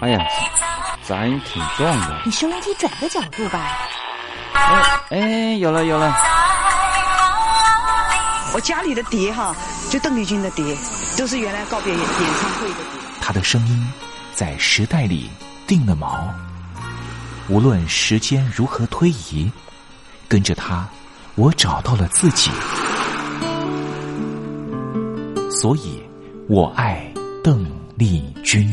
哎呀，咱挺壮的。你收音机转个角度吧。哎哎，有了有了。我家里的碟哈，就邓丽君的碟，都是原来告别演演唱会的碟。她的声音在时代里定了锚，无论时间如何推移，跟着他，我找到了自己。所以，我爱邓丽君。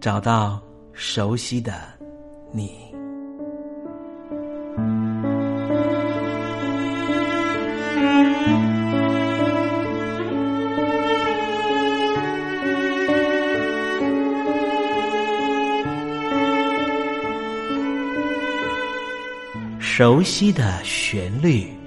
找到熟悉的你，熟悉的旋律。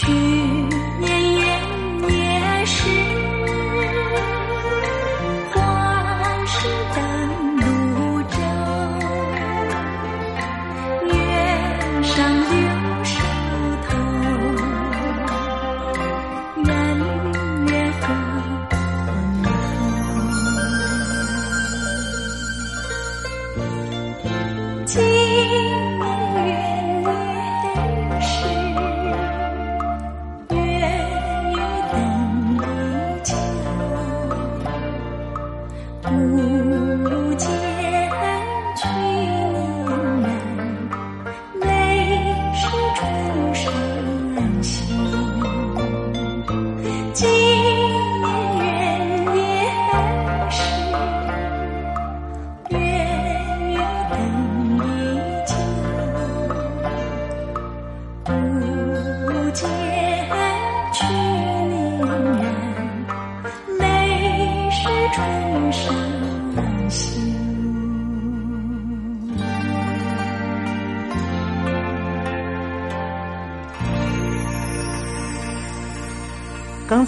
去。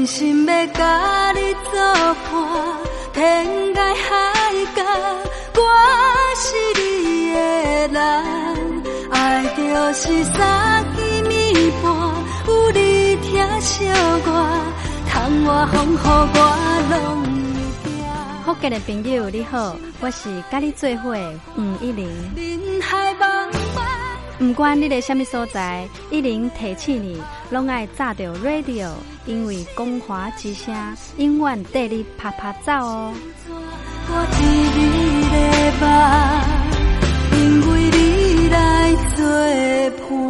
真心要甲你作伴，天涯海角，我是你的人。爱就是三更暝半，有你疼惜我，窗外风雨我拢会惊。福建的朋友你好，我是甲你做伙吴一玲。人海茫茫。不管你在什么所在，一零提起你，拢爱炸着 radio，因为光华之声永远带你啪啪走哦。我替你的梦，因为你来作伴。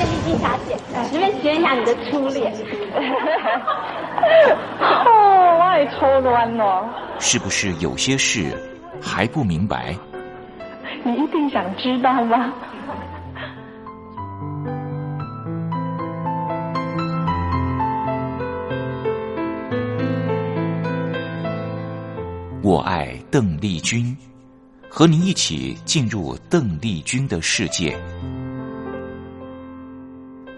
小姐，随便学一下你的初恋。哦，我也初恋哦。是不是有些事还不明白？你一定想知道吗？我爱邓丽君，和您一起进入邓丽君的世界。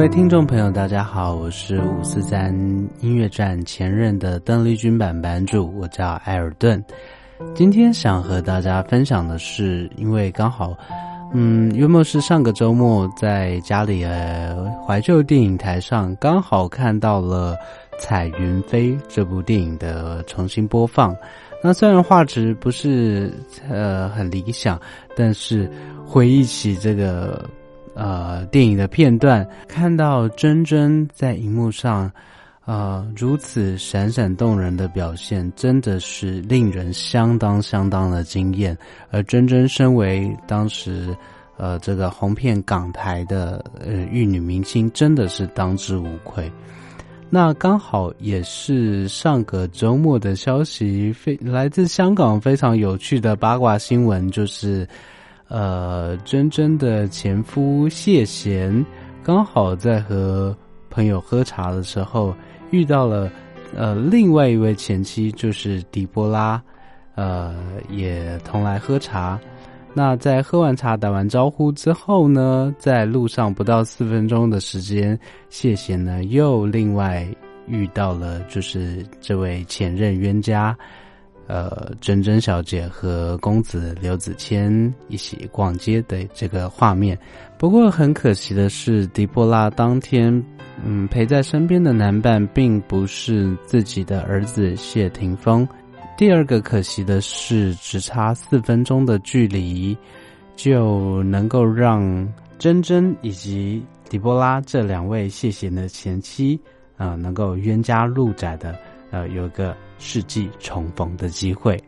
各位听众朋友，大家好，我是五四三音乐站前任的邓丽君版版主，我叫艾尔顿。今天想和大家分享的是，因为刚好，嗯，约莫是上个周末在家里呃怀旧电影台上，刚好看到了《彩云飞》这部电影的重新播放。那虽然画质不是呃很理想，但是回忆起这个。呃，电影的片段看到珍珍在荧幕上，呃，如此闪闪动人的表现，真的是令人相当相当的惊艳。而珍珍身为当时呃这个红遍港台的呃玉女明星，真的是当之无愧。那刚好也是上个周末的消息，非来自香港非常有趣的八卦新闻，就是。呃，珍珍的前夫谢贤刚好在和朋友喝茶的时候遇到了呃另外一位前妻，就是狄波拉，呃也同来喝茶。那在喝完茶打完招呼之后呢，在路上不到四分钟的时间，谢贤呢又另外遇到了就是这位前任冤家。呃，珍珍小姐和公子刘子谦一起逛街的这个画面。不过很可惜的是，狄波拉当天，嗯，陪在身边的男伴并不是自己的儿子谢霆锋。第二个可惜的是，只差四分钟的距离，就能够让珍珍以及狄波拉这两位谢贤的前妻啊，能够冤家路窄的。呃，有个世纪重逢的机会。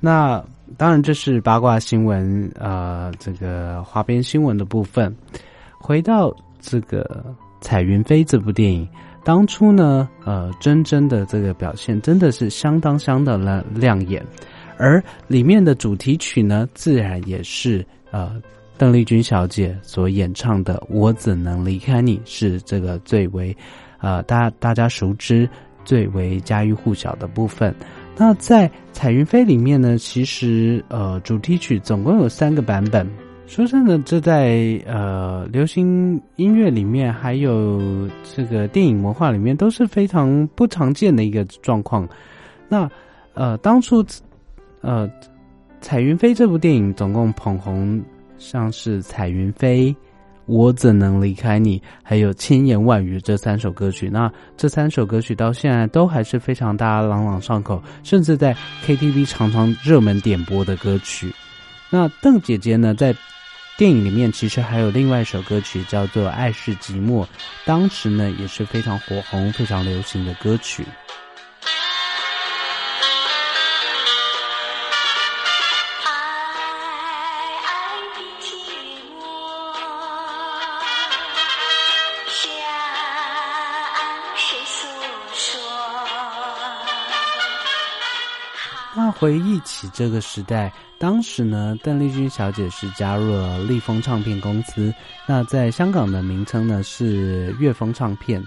那当然，这是八卦新闻，呃，这个花边新闻的部分。回到这个《彩云飞》这部电影，当初呢，呃，真真的这个表现真的是相当相当的亮眼，而里面的主题曲呢，自然也是呃邓丽君小姐所演唱的《我怎能离开你》，是这个最为呃大大家熟知。最为家喻户晓的部分。那在《彩云飞》里面呢，其实呃主题曲总共有三个版本。说真的，这在呃流行音乐里面，还有这个电影文化里面，都是非常不常见的一个状况。那呃当初呃《彩云飞》这部电影总共捧红像是《彩云飞》。我怎能离开你？还有千言万语这三首歌曲，那这三首歌曲到现在都还是非常大家朗朗上口，甚至在 KTV 常常热门点播的歌曲。那邓姐姐呢，在电影里面其实还有另外一首歌曲叫做《爱是寂寞》，当时呢也是非常火红、非常流行的歌曲。回忆起这个时代，当时呢，邓丽君小姐是加入了立丰唱片公司。那在香港的名称呢是乐风唱片，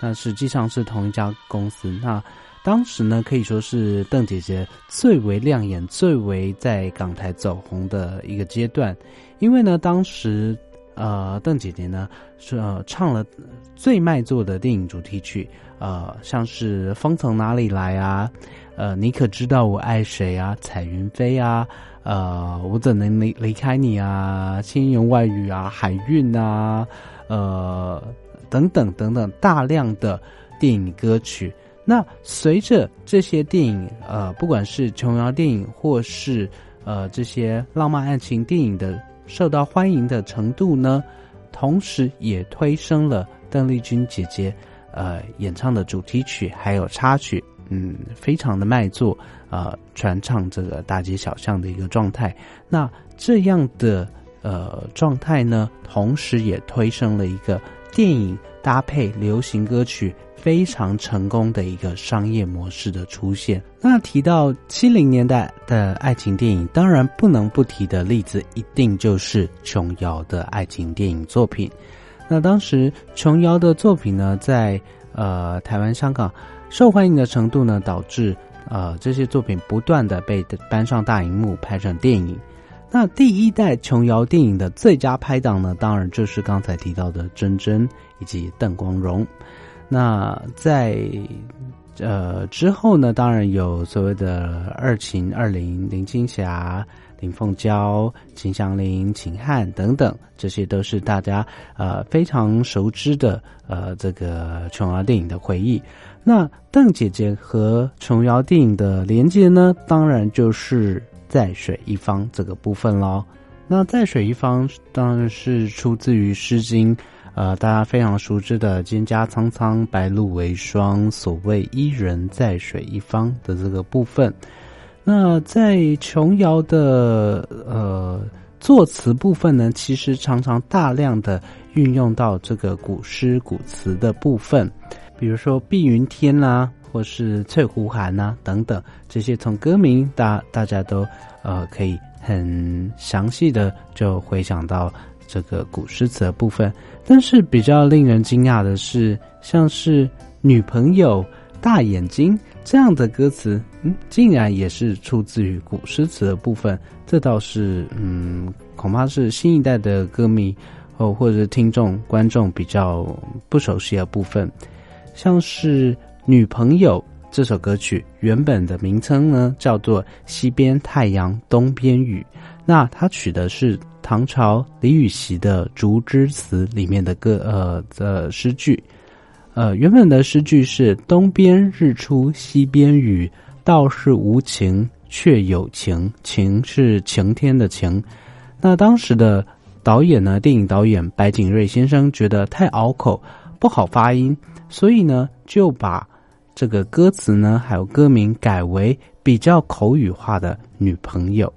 那实际上是同一家公司。那当时呢，可以说是邓姐姐最为亮眼、最为在港台走红的一个阶段。因为呢，当时呃，邓姐姐呢是、唱了最卖座的电影主题曲，呃，像是《风从哪里来》啊。呃，你可知道我爱谁啊？彩云飞啊，呃，我怎能离离开你啊？千言万语啊，海韵啊，呃，等等等等，大量的电影歌曲。那随着这些电影，呃，不管是琼瑶电影或是呃这些浪漫爱情电影的受到欢迎的程度呢，同时也推升了邓丽君姐姐呃演唱的主题曲还有插曲。嗯，非常的卖座，呃，传唱这个大街小巷的一个状态。那这样的呃状态呢，同时也推升了一个电影搭配流行歌曲非常成功的一个商业模式的出现。那提到七零年代的爱情电影，当然不能不提的例子，一定就是琼瑶的爱情电影作品。那当时琼瑶的作品呢，在呃台湾、香港。受欢迎的程度呢，导致呃这些作品不断的被搬上大荧幕拍成电影。那第一代琼瑶电影的最佳拍档呢，当然就是刚才提到的珍珍以及邓光荣。那在呃之后呢，当然有所谓的二秦二林林青霞、林凤娇、秦祥林、秦汉等等，这些都是大家呃非常熟知的呃这个琼瑶电影的回忆。那邓姐姐和琼瑶电影的连接呢，当然就是在水一方这个部分喽。那在水一方当然是出自于《诗经》，呃，大家非常熟知的“蒹葭苍苍，白露为霜”，所谓“伊人在水一方”的这个部分。那在琼瑶的呃作词部分呢，其实常常大量的运用到这个古诗古词的部分。比如说碧云天啦，或是翠湖寒呐等等，这些从歌名大大家都呃可以很详细的就回想到这个古诗词的部分。但是比较令人惊讶的是，像是女朋友大眼睛这样的歌词，嗯，竟然也是出自于古诗词的部分。这倒是嗯，恐怕是新一代的歌迷哦，或者听众观众比较不熟悉的部分。像是《女朋友》这首歌曲，原本的名称呢叫做《西边太阳东边雨》，那它取的是唐朝李禹锡的《竹枝词》里面的歌呃的诗句，呃原本的诗句是“东边日出西边雨，道是无晴却有晴”，晴是晴天的晴。那当时的导演呢，电影导演白景瑞先生觉得太拗口，不好发音。所以呢，就把这个歌词呢，还有歌名改为比较口语化的女朋友。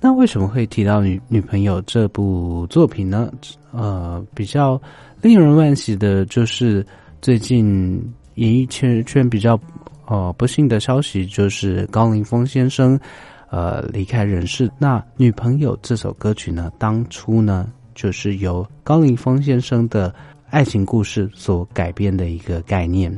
那为什么会提到女女朋友这部作品呢？呃，比较令人惋惜的就是最近演艺圈圈比较呃不幸的消息，就是高凌风先生呃离开人世。那女朋友这首歌曲呢，当初呢就是由高凌风先生的。爱情故事所改变的一个概念。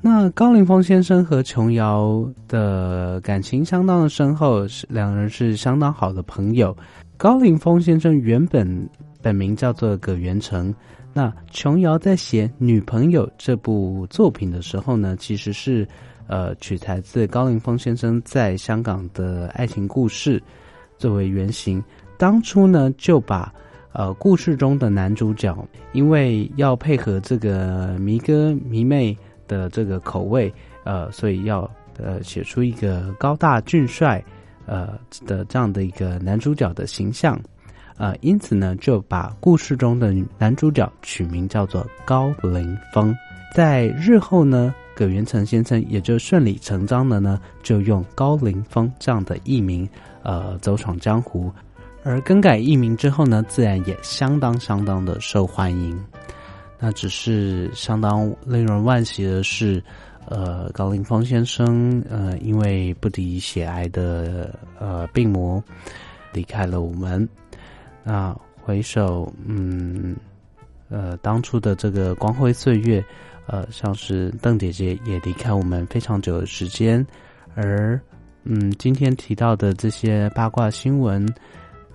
那高凌风先生和琼瑶的感情相当的深厚，是两人是相当好的朋友。高凌风先生原本本名叫做葛元成。那琼瑶在写《女朋友》这部作品的时候呢，其实是呃取材自高凌风先生在香港的爱情故事作为原型。当初呢，就把呃，故事中的男主角因为要配合这个迷哥迷妹的这个口味，呃，所以要呃写出一个高大俊帅呃的这样的一个男主角的形象，呃，因此呢，就把故事中的男主角取名叫做高凌风。在日后呢，葛元成先生也就顺理成章的呢，就用高凌风这样的艺名，呃，走闯江湖。而更改艺名之后呢，自然也相当相当的受欢迎。那只是相当令人惋惜的是，呃，高凌风先生呃，因为不敌血癌的呃病魔，离开了我们。那回首，嗯，呃，当初的这个光辉岁月，呃，像是邓姐姐也离开我们非常久的时间，而嗯，今天提到的这些八卦新闻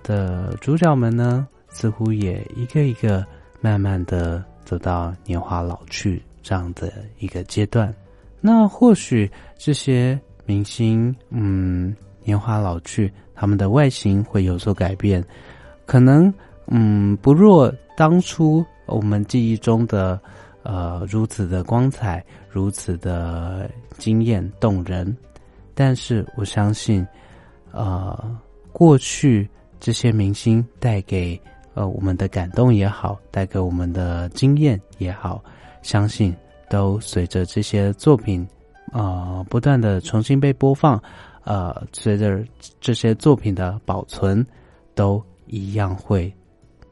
的主角们呢，似乎也一个一个慢慢的。走到年华老去这样的一个阶段，那或许这些明星，嗯，年华老去，他们的外形会有所改变，可能，嗯，不若当初我们记忆中的，呃，如此的光彩，如此的惊艳动人。但是我相信，呃，过去这些明星带给。呃，我们的感动也好，带给我们的经验也好，相信都随着这些作品，呃，不断的重新被播放，呃，随着这些作品的保存，都一样会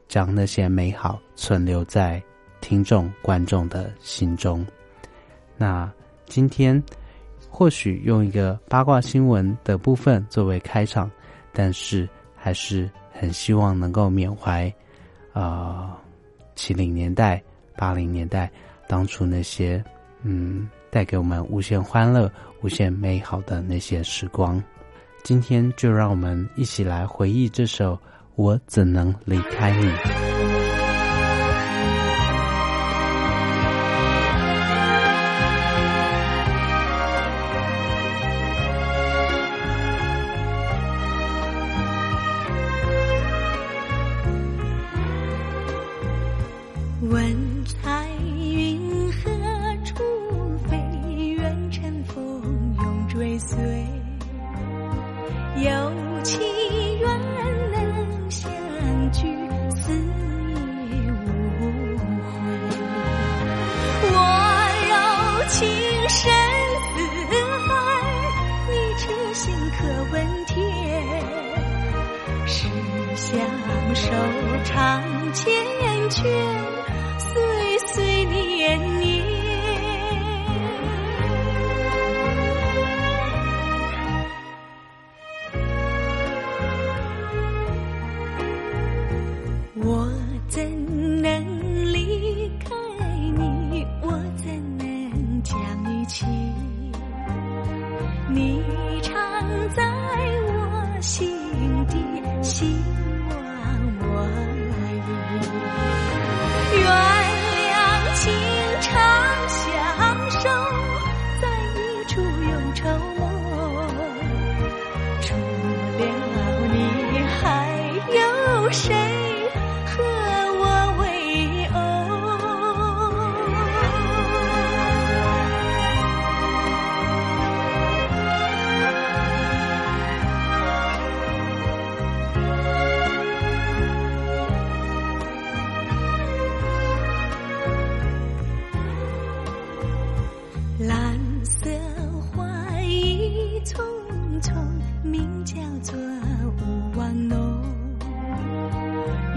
将那些美好存留在听众、观众的心中。那今天或许用一个八卦新闻的部分作为开场，但是还是。很希望能够缅怀，啊，七零年代、八零年代当初那些嗯，带给我们无限欢乐、无限美好的那些时光。今天就让我们一起来回忆这首《我怎能离开你》。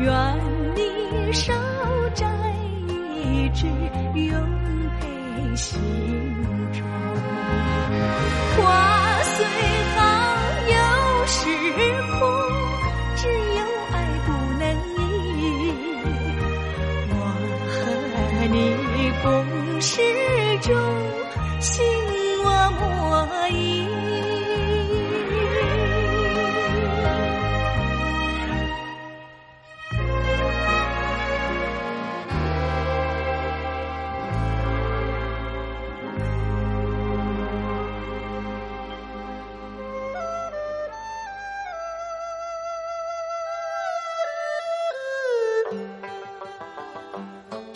愿你少摘一枝，永陪心中。花虽好，有时枯，只有爱不能移。我和你共始终，心我默依。